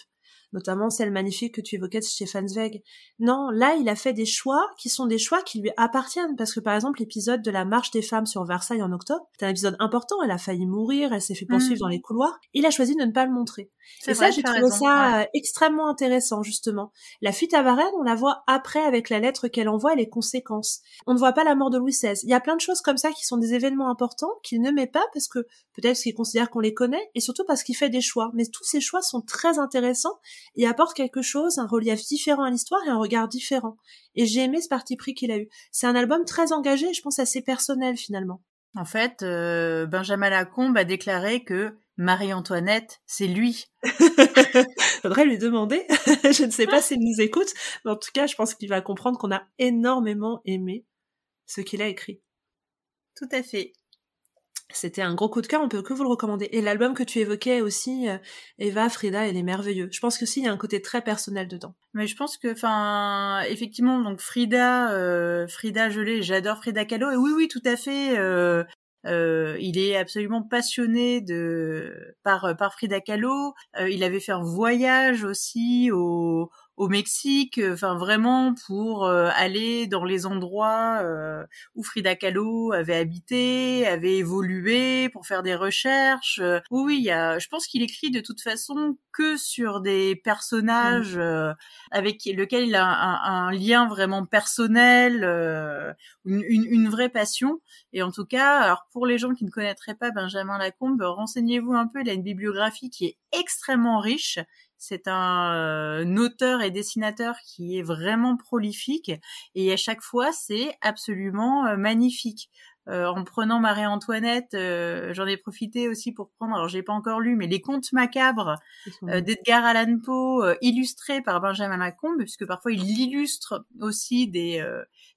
notamment celle magnifique que tu évoquais de Stefan Zweig. Non, là, il a fait des choix qui sont des choix qui lui appartiennent, parce que par exemple, l'épisode de la marche des femmes sur Versailles en octobre, c'est un épisode important, elle a failli mourir, elle s'est fait poursuivre dans les couloirs, il a choisi de ne pas le montrer. Et ça, j'ai trouvé ça euh, extrêmement intéressant, justement. La fuite à Varennes, on la voit après avec la lettre qu'elle envoie et les conséquences. On ne voit pas la mort de Louis XVI. Il y a plein de choses comme ça qui sont des événements importants qu'il ne met pas parce que peut-être qu'il considère qu'on les connaît et surtout parce qu'il fait des choix. Mais tous ces choix sont très intéressants et apportent quelque chose, un relief différent à l'histoire et un regard différent. Et j'ai aimé ce parti pris qu'il a eu. C'est un album très engagé, je pense assez personnel finalement. En fait, euh, Benjamin Lacombe a déclaré que Marie-Antoinette, c'est lui. Faudrait lui demander. je ne sais pas s'il nous écoute, mais en tout cas, je pense qu'il va comprendre qu'on a énormément aimé ce qu'il a écrit. Tout à fait. C'était un gros coup de cœur, on peut que vous le recommander. Et l'album que tu évoquais aussi, euh, Eva, Frida, elle est merveilleux. Je pense que si, il y a un côté très personnel dedans. Mais je pense que, enfin, effectivement, donc Frida, euh, Frida, je l'ai, j'adore Frida Kahlo. Et oui, oui, tout à fait. Euh, euh, il est absolument passionné de par par Frida Kahlo. Il avait fait un voyage aussi au au Mexique, euh, enfin vraiment pour euh, aller dans les endroits euh, où Frida Kahlo avait habité, avait évolué, pour faire des recherches. Oui, oui, il y a, je pense qu'il écrit de toute façon que sur des personnages mmh. avec lesquels il a un, un lien vraiment personnel, une, une, une, vraie passion. Et en tout cas, alors pour les gens qui ne connaîtraient pas Benjamin Lacombe, renseignez-vous un peu. Il a une bibliographie qui est extrêmement riche c'est un, euh, auteur et dessinateur qui est vraiment prolifique et à chaque fois c'est absolument euh, magnifique. Euh, en prenant Marie-Antoinette, j'en ai profité aussi pour prendre, alors j'ai pas encore lu, mais les contes macabres d'Edgar Allan Poe, illustrés par Benjamin Lacombe, puisque parfois il illustre aussi des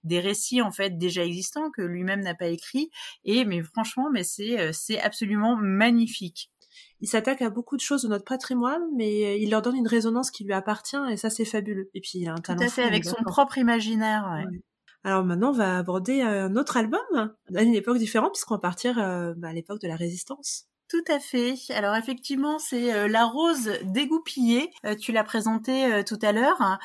des récits en fait déjà existants que lui-même n'a pas écrit. Et mais franchement, mais c'est c'est absolument magnifique il s'attaque à beaucoup de choses de notre patrimoine, mais euh, il leur donne une résonance qui lui appartient, et ça c'est fabuleux. Et puis il a un talent. Tout à fait, avec son propre imaginaire. Ouais. Alors maintenant, on va aborder euh, un autre album à une époque différente, puisqu'on va partir euh, bah, à l'époque de la Résistance. Tout à fait. Alors effectivement, c'est La Rose dégoupillée. tu l'as présenté tout à l'heure, hein,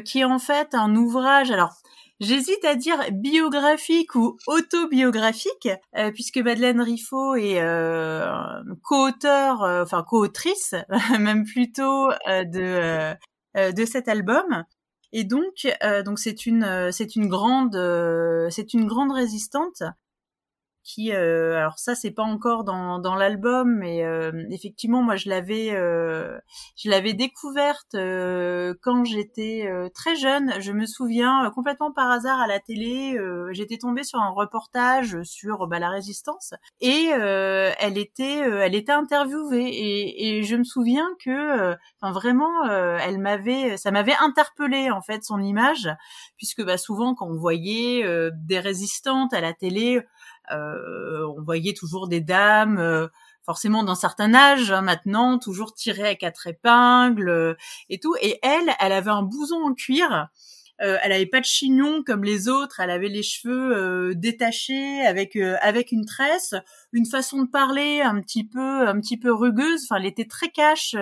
qui est en fait un ouvrage. Alors J'hésite à dire biographique ou autobiographique, euh, puisque Madeleine Riffaut est euh, co-auteur, euh, enfin co-autrice, même plutôt de de cet album. Et donc, donc c'est une c'est une grande c'est une grande résistante qui euh, alors ça c'est pas encore dans, dans l'album mais euh, effectivement moi je l'avais euh, je l'avais découverte quand j'étais très jeune. Je me souviens complètement par hasard à la télé j'étais tombée sur un reportage sur bah, la résistance et elle était elle était interviewée et, et je me souviens que enfin vraiment elle m'avait ça m'avait interpellée en fait son image puisque bah souvent quand on voyait des résistantes à la télé euh, on voyait toujours des dames euh, forcément d'un certain âge hein, maintenant, toujours tirées à quatre épingles euh, et tout. Et elle, elle avait un bouson en cuir. elle avait pas de chignon comme les autres. Elle avait les cheveux détachés avec avec une tresse, une façon de parler un petit peu un petit peu rugueuse. Enfin, elle était très cash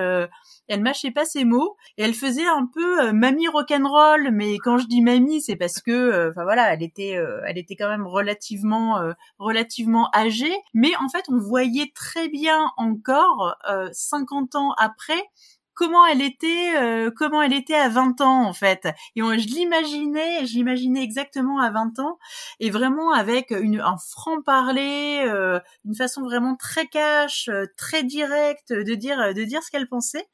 elle mâchait pas ses mots et elle faisait un peu euh, mamie rock'n'roll mais quand je dis mamie c'est parce que euh, enfin voilà elle était euh, elle était quand même relativement relativement âgée. Mais en fait on voyait très bien encore 50 ans après comment elle était, euh, comment elle était à 20 ans en fait. Et je l'imaginais, je l'imaginais exactement à 20 ans, et vraiment avec une, un franc parler, euh, une façon vraiment très cash, euh, très directe de dire de dire ce qu'elle pensait.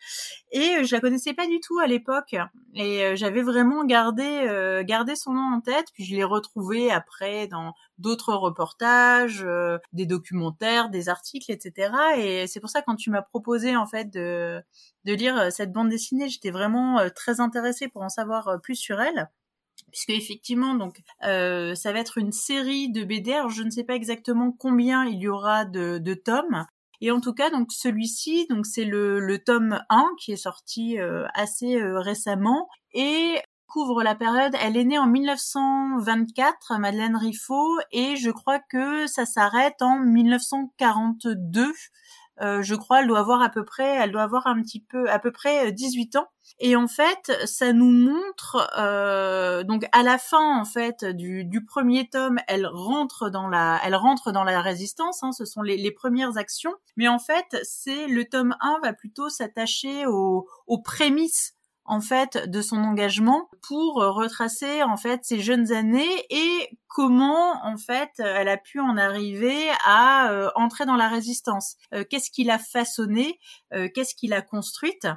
Et je la connaissais pas du tout à l'époque, et j'avais vraiment gardé gardé son nom en tête. Puis je l'ai retrouvé après dans d'autres reportages, des documentaires, des articles, etc. Et c'est pour ça quand tu m'as proposé en fait de de lire euh, cette bande dessinée. J'étais vraiment euh, très intéressée pour en savoir euh, plus sur elle puisque effectivement donc ça va être une série de BD. Alors je ne sais pas exactement combien il y aura de, de tomes. Et en tout cas, donc celui-ci, donc c'est le, le, tome 1 qui est sorti assez récemment et couvre la période. Elle est née en 1924, Madeleine Riffaut, et je crois que ça s'arrête en 1942 Euh, je crois, elle doit avoir à peu près, elle doit avoir un petit peu, à peu près 18 ans. Et en fait, ça nous montre, euh, donc à la fin en fait du, du, premier tome, elle rentre dans la, elle rentre dans la résistance. Hein, ce sont les, les, premières actions. Mais en fait, c'est le tome 1 va plutôt s'attacher aux, aux prémices en fait de son engagement pour retracer en fait ses jeunes années et comment en fait elle a pu en arriver à euh, entrer dans la résistance. Euh, qu'est-ce qui l'a façonné euh, Qu'est-ce qui l'a construite?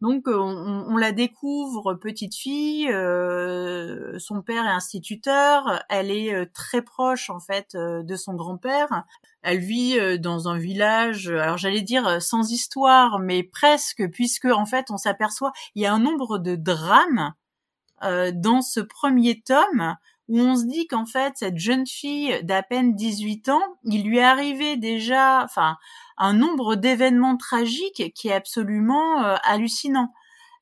Donc on, on, la découvre petite fille, son père est instituteur, elle est très proche en fait de son grand-père. Elle vit dans un village, alors j'allais dire sans histoire, mais presque, puisque en fait on s'aperçoit il y a un nombre de drames dans ce premier tome où on se dit qu'en fait cette jeune fille d'à peine 18 ans, il lui arrivé déjà, enfin un nombre d'événements tragiques qui est absolument euh, hallucinant.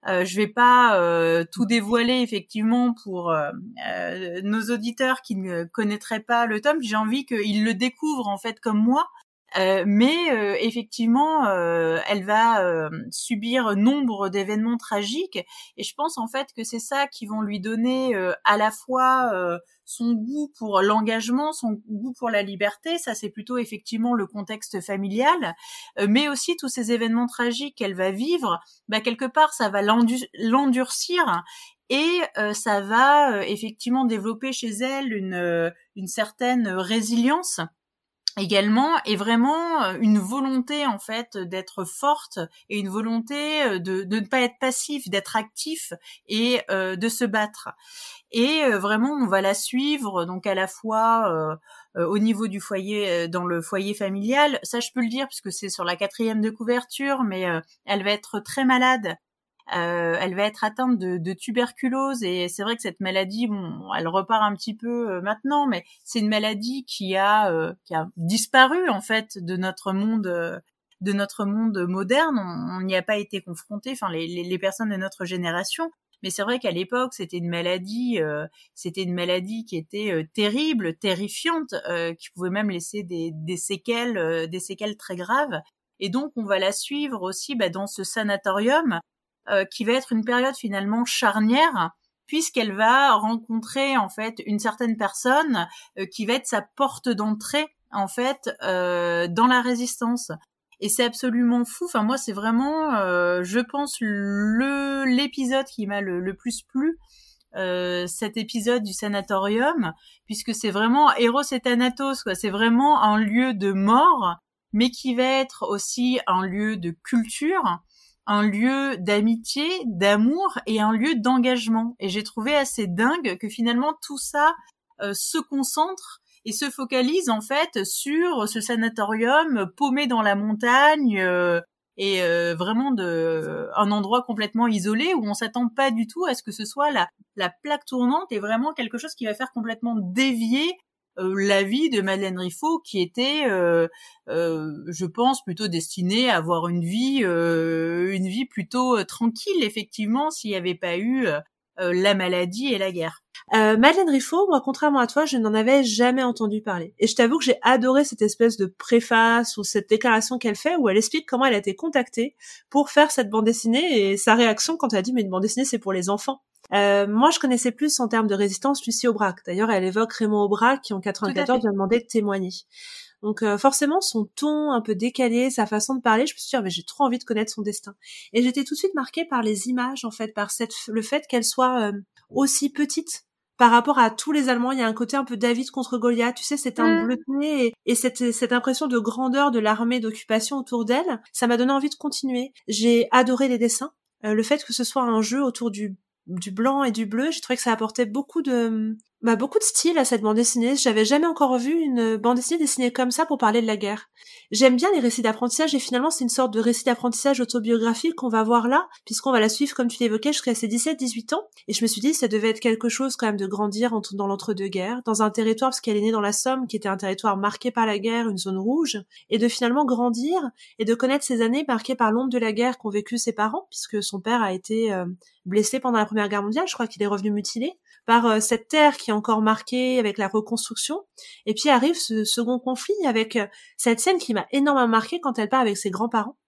Euh, je vais pas euh, tout dévoiler effectivement pour euh, nos auditeurs qui ne connaîtraient pas le tome. J'ai envie qu'ils le découvrent en fait comme moi euh, mais euh, effectivement, euh, elle va subir nombre d'événements tragiques, et je pense en fait que c'est ça qui vont lui donner à la fois son goût pour l'engagement, son goût pour la liberté, ça c'est plutôt effectivement le contexte familial, mais aussi tous ces événements tragiques qu'elle va vivre, bah, quelque part ça va l'endurcir. Et ça va effectivement développer chez elle une, une certaine résilience également et vraiment euh, une volonté en fait d'être forte et une volonté euh, de, de ne pas être passif, d'être actif et euh, de se battre. Et vraiment on va la suivre donc à la fois au niveau du foyer dans le foyer familial, ça je peux le dire puisque c'est sur la quatrième de couverture, mais elle va être très malade euh, elle va être atteinte de, tuberculose et c'est vrai que cette maladie, bon, elle repart un petit peu euh, maintenant, mais c'est une maladie qui a euh, qui a disparu en fait de notre monde de notre monde moderne. On n'y a pas été confronté, enfin les, les, personnes de notre génération. Mais c'est vrai qu'à l'époque, c'était une maladie, c'était une maladie qui était terrible, terrifiante, qui pouvait même laisser des, des séquelles, des séquelles très graves. Et donc, on va la suivre aussi bah, dans ce sanatorium euh, qui va être une période finalement charnière puisqu'elle va rencontrer en fait une certaine personne euh, qui va être sa porte d'entrée en fait euh, dans la résistance. Et c'est absolument fou. Enfin moi c'est vraiment, je pense le l'épisode qui m'a le, plus plu. cet épisode du sanatorium, puisque c'est vraiment Eros et Thanatos, quoi. C'est vraiment un lieu de mort, mais qui va être aussi un lieu de culture, un lieu d'amitié, d'amour et un lieu d'engagement. Et j'ai trouvé assez dingue que finalement tout ça euh, se concentre et se focalise en fait sur ce sanatorium paumé dans la montagne euh, et euh, vraiment de un endroit complètement isolé où on s'attend pas du tout à ce que ce soit la, la plaque tournante et vraiment quelque chose qui va faire complètement dévier la vie de Madeleine Riffaut qui était, euh, euh, je pense, plutôt destinée à avoir une vie, une vie plutôt tranquille, effectivement, s'il n'y avait pas eu la maladie et la guerre. Madeleine Riffaut, moi, contrairement à toi, je n'en avais jamais entendu parler. Et je t'avoue que j'ai adoré cette espèce de préface ou cette déclaration qu'elle fait où elle explique comment elle a été contactée pour faire cette bande dessinée et sa réaction quand elle a dit mais une bande dessinée c'est pour les enfants. Euh, moi, je connaissais plus en termes de résistance Lucie Aubrac. D'ailleurs, elle évoque Raymond Aubrac qui en 94 lui a demandé de témoigner. Donc euh, forcément, son ton un peu décalé, sa façon de parler, je me suis dit, ah, mais j'ai trop envie de connaître son destin. Et j'étais tout de suite marquée par les images, en fait, par cette, le fait qu'elle soit euh, aussi petite par rapport à tous les Allemands. Il y a un côté un peu David contre Goliath, tu sais, c'est un mmh. bleu et, et cette, cette impression de grandeur de l'armée d'occupation autour d'elle, ça m'a donné envie de continuer. J'ai adoré les dessins. le fait que ce soit un jeu autour du du blanc et du bleu, j'ai trouvé que ça apportait beaucoup de bah, beaucoup de style à cette bande dessinée. J'avais jamais encore vu une bande dessinée dessinée comme ça pour parler de la guerre. J'aime bien les récits d'apprentissage et finalement c'est une sorte de récit d'apprentissage autobiographique qu'on va voir là, puisqu'on va la suivre comme tu l'évoquais jusqu'à ses 17-18 ans. Et je me suis dit ça devait être quelque chose quand même de grandir dans l'entre-deux-guerres, dans un territoire parce qu'elle est née dans la Somme, qui était un territoire marqué par la guerre, une zone rouge, et de finalement grandir et de connaître ces années marquées par l'ombre de la guerre qu'ont vécu ses parents, puisque son père a été euh, blessé pendant la Première Guerre mondiale, je crois qu'il est revenu mutilé, par cette terre qui est encore marquée avec la reconstruction. Et puis arrive ce second conflit avec cette scène qui m'a énormément marqué quand elle part avec ses grands-parents,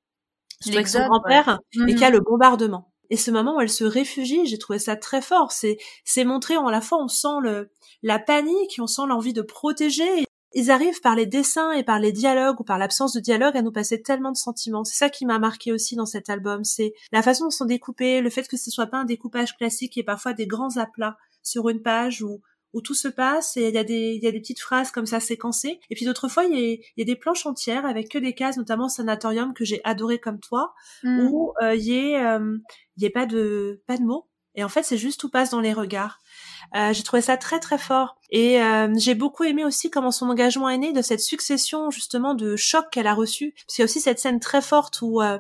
avec son grand-père, et qu'il y a mhm. le bombardement. Et ce moment où elle se réfugie, j'ai trouvé ça très fort. C'est, c'est montré en la fois, on sent le, la panique, on sent l'envie de protéger. Ils arrivent par les dessins et par les dialogues ou par l'absence de dialogue à nous passer tellement de sentiments. C'est ça qui m'a marqué aussi dans cet album. C'est la façon dont sont découpés, le fait que ce soit pas un découpage classique et parfois des grands aplats sur une page où où tout se passe et il y a des il y a des petites phrases comme ça séquencées. Et puis d'autres fois il y, a, il y a des planches entières avec que des cases notamment sanatorium que j'ai adoré comme toi mm. où euh, il y a euh, y a pas de pas de mots. Et en fait c'est juste tout passe dans les regards. Euh, j'ai trouvé ça très très fort. Et euh, j'ai beaucoup aimé aussi comment son engagement est né de cette succession justement de chocs qu'elle a reçus. Parce qu'il y a aussi cette scène très forte où euh,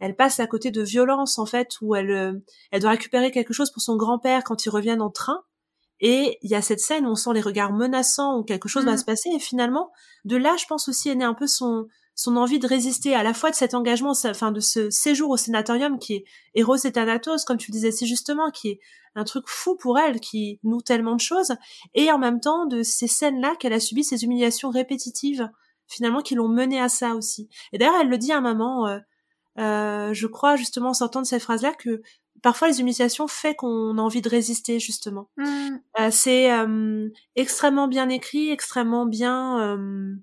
elle passe à côté de violence en fait où elle elle doit récupérer quelque chose pour son grand-père quand il revient en train et il y a cette scène où on sent les regards menaçants, où quelque chose va mm. se passer. Et finalement, de là, je pense aussi, est né un peu son, son envie de résister à la fois de cet engagement, enfin de ce séjour au sénatorium qui est Eros et Thanatos, comme tu disais si justement, qui est un truc fou pour elle, qui noue tellement de choses, et en même temps de ces scènes-là qu'elle a subi, ces humiliations répétitives, finalement, qui l'ont menée à ça aussi. Et d'ailleurs, elle le dit à un moment, euh, euh, je crois justement en sortant de cette phrase-là que parfois les humiliations fait qu'on a envie de résister justement. Mmh. Euh, c'est euh, extrêmement bien écrit, extrêmement bien euh,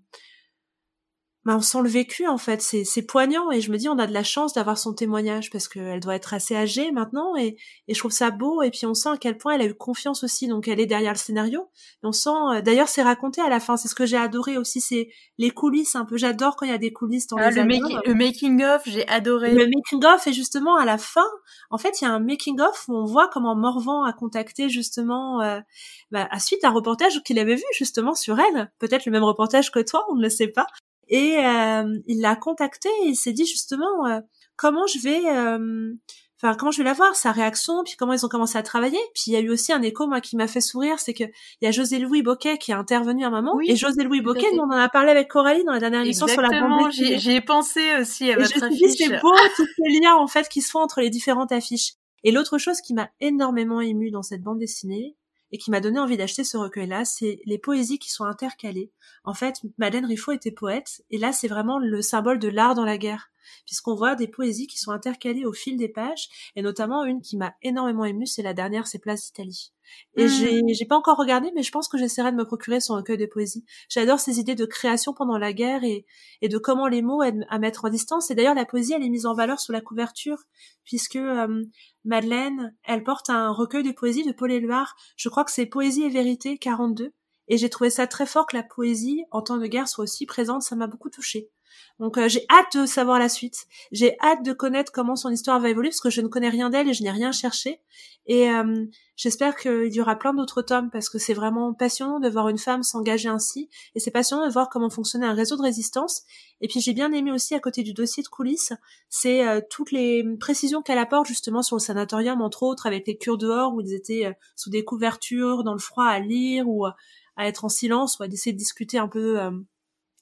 bah, on sent le vécu en fait, c'est poignant et je me dis on a de la chance d'avoir son témoignage parce qu'elle doit être assez âgée maintenant et, et, je trouve ça beau et puis on sent à quel point elle a eu confiance aussi. Donc elle est derrière le scénario. on sent euh, d'ailleurs c'est raconté à la fin, c'est ce que j'ai adoré aussi c'est les coulisses un peu. J'adore quand il y a des coulisses dans ah, les le, le making of, j'ai adoré. Le making of et justement à la fin, en fait, il y a un making of où on voit comment Morvan a contacté justement euh, bah, à suite d'un reportage qu'il avait vu justement sur elle, peut-être le même reportage que toi, on ne le sait pas, et euh, il l'a contacté et il s'est dit justement euh, comment je vais euh, enfin comment je vais la voir sa réaction puis comment ils ont commencé à travailler. Puis il y a eu aussi un écho moi qui m'a fait sourire c'est que il y a José Louis Boquet qui a intervenu à un moment. Et José Louis Boquet on en a parlé avec Coralie dans la dernière émission sur la bande j'ai pensé aussi à votre et je c'est beau tous les liens en fait qui se font entre les différentes affiches. Et l'autre chose qui m'a énormément ému dans cette bande dessinée et qui m'a donné envie d'acheter ce recueil-là, c'est les poésies qui sont intercalées. En fait, Madeleine Riffaut était poète, et là, c'est vraiment le symbole de l'art dans la guerre, puisqu'on voit des poésies qui sont intercalées au fil des pages, et notamment une qui m'a énormément émue, c'est la dernière, c'est Place d'Italie. Et mmh. j'ai, pas encore regardé, mais je pense que j'essaierai de me procurer son recueil de poésie. J'adore ces idées de création pendant la guerre et, et de comment les mots aident à mettre en distance. Et d'ailleurs, la poésie, elle est mise en valeur sous la couverture, puisque euh, Madeleine, elle porte un recueil de poésie de Paul Éluard. Je crois que c'est Poésie et vérité 42. Et j'ai trouvé ça très fort que la poésie, en temps de guerre, soit aussi présente. Ça m'a beaucoup touchée. Donc euh, j'ai hâte de savoir la suite. J'ai hâte de connaître comment son histoire va évoluer parce que je ne connais rien d'elle et je n'ai rien cherché. Et euh, j'espère qu'il y aura plein d'autres tomes parce que c'est vraiment passionnant de voir une femme s'engager ainsi et c'est passionnant de voir comment fonctionnait un réseau de résistance. Et puis j'ai bien aimé aussi à côté du dossier de coulisses, c'est euh, toutes les précisions qu'elle apporte justement sur le sanatorium entre autres avec les cures dehors où ils étaient sous des couvertures dans le froid à lire ou à être en silence ou à essayer de discuter un peu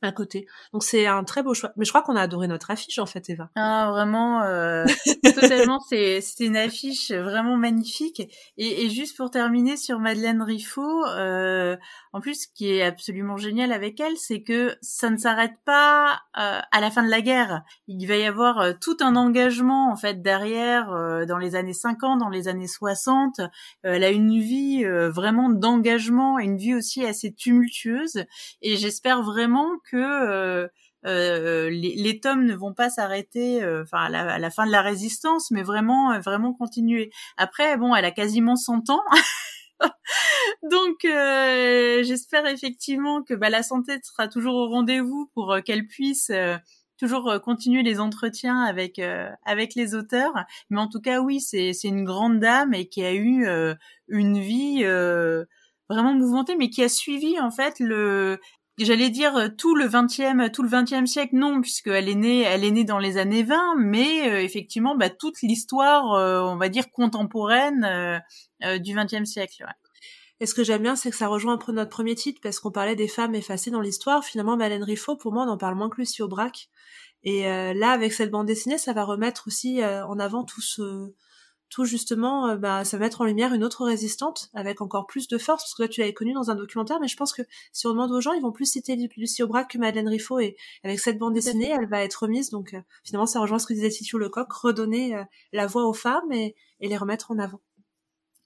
à côté. Donc c'est un très beau choix. Mais je crois qu'on a adoré notre affiche en fait, Eva. Ah vraiment, euh, totalement. C'est c'est une affiche vraiment magnifique. Et, et, juste pour terminer sur Madeleine Riffaut, euh, en plus, ce qui est absolument génial avec elle, c'est que ça ne s'arrête pas euh, à la fin de la guerre. Il va y avoir euh, tout un engagement en fait derrière euh, dans les années 50, dans les années 60. elle a une vie vraiment d'engagement et une vie aussi assez tumultueuse. Et j'espère vraiment que que euh, euh, les, tomes ne vont pas s'arrêter, euh, enfin à, la, fin de la résistance, mais vraiment, vraiment continuer. Après, bon, elle a quasiment 100 ans. Donc, j'espère effectivement que bah, la santé sera toujours au rendez-vous pour qu'elle puisse toujours continuer les entretiens avec avec les auteurs. Mais en tout cas, oui, c'est c'est une grande dame et qui a eu une vie vraiment mouvementée, mais qui a suivi en fait le j'allais dire euh, tout le 20e tout le 20e siècle non puisqu'elle est née elle est née dans les années 20 mais euh, effectivement bah, toute l'histoire euh, on va dire contemporaine du 20e siècle ouais. Et ce que j'aime bien, c'est que ça rejoint un peu notre premier titre, parce qu'on parlait des femmes effacées dans l'histoire. Finalement, Malène Riffaut, pour moi, on en parle moins que Lucie Aubrac. Et là, avec cette bande dessinée, ça va remettre aussi en avant tout ce, tout justement, euh, bah, ça va mettre en lumière une autre résistante avec encore plus de force, parce que là tu l'avais connue dans un documentaire, mais je pense que si on demande aux gens, ils vont plus citer Lucie Aubrac que Madeleine Riffaut, et avec cette bande dessinée, elle va être remise, donc finalement ça rejoint ce que disait Titu Lecoq, redonner la voix aux femmes et, et les remettre en avant.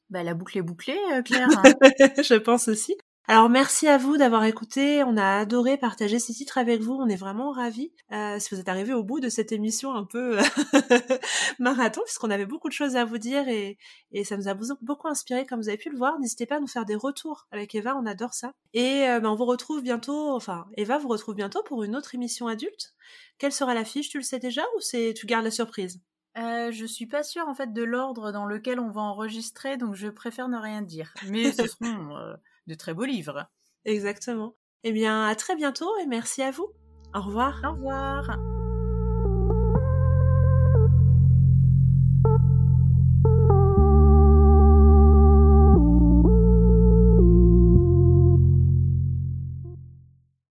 Bah, la boucle est bouclée, Claire. je pense aussi. Alors merci à vous d'avoir écouté, on a adoré partager ces titres avec vous, on est vraiment ravis. Euh, si vous êtes arrivés au bout de cette émission un peu marathon, puisqu'on avait beaucoup de choses à vous dire et, et ça nous a beaucoup inspiré comme vous avez pu le voir. N'hésitez pas à nous faire des retours avec Eva, on adore ça. Et euh, ben, on vous retrouve bientôt, enfin Eva vous retrouve bientôt pour une autre émission adulte. Quelle sera l'affiche, tu le sais déjà ou c'est tu gardes la surprise? Euh, je suis pas sûre en fait de l'ordre dans lequel on va enregistrer, donc je préfère ne rien dire. Mais ce seront euh, de très beaux livres. Exactement. Eh bien, à très bientôt et merci à vous. Au revoir. Au revoir.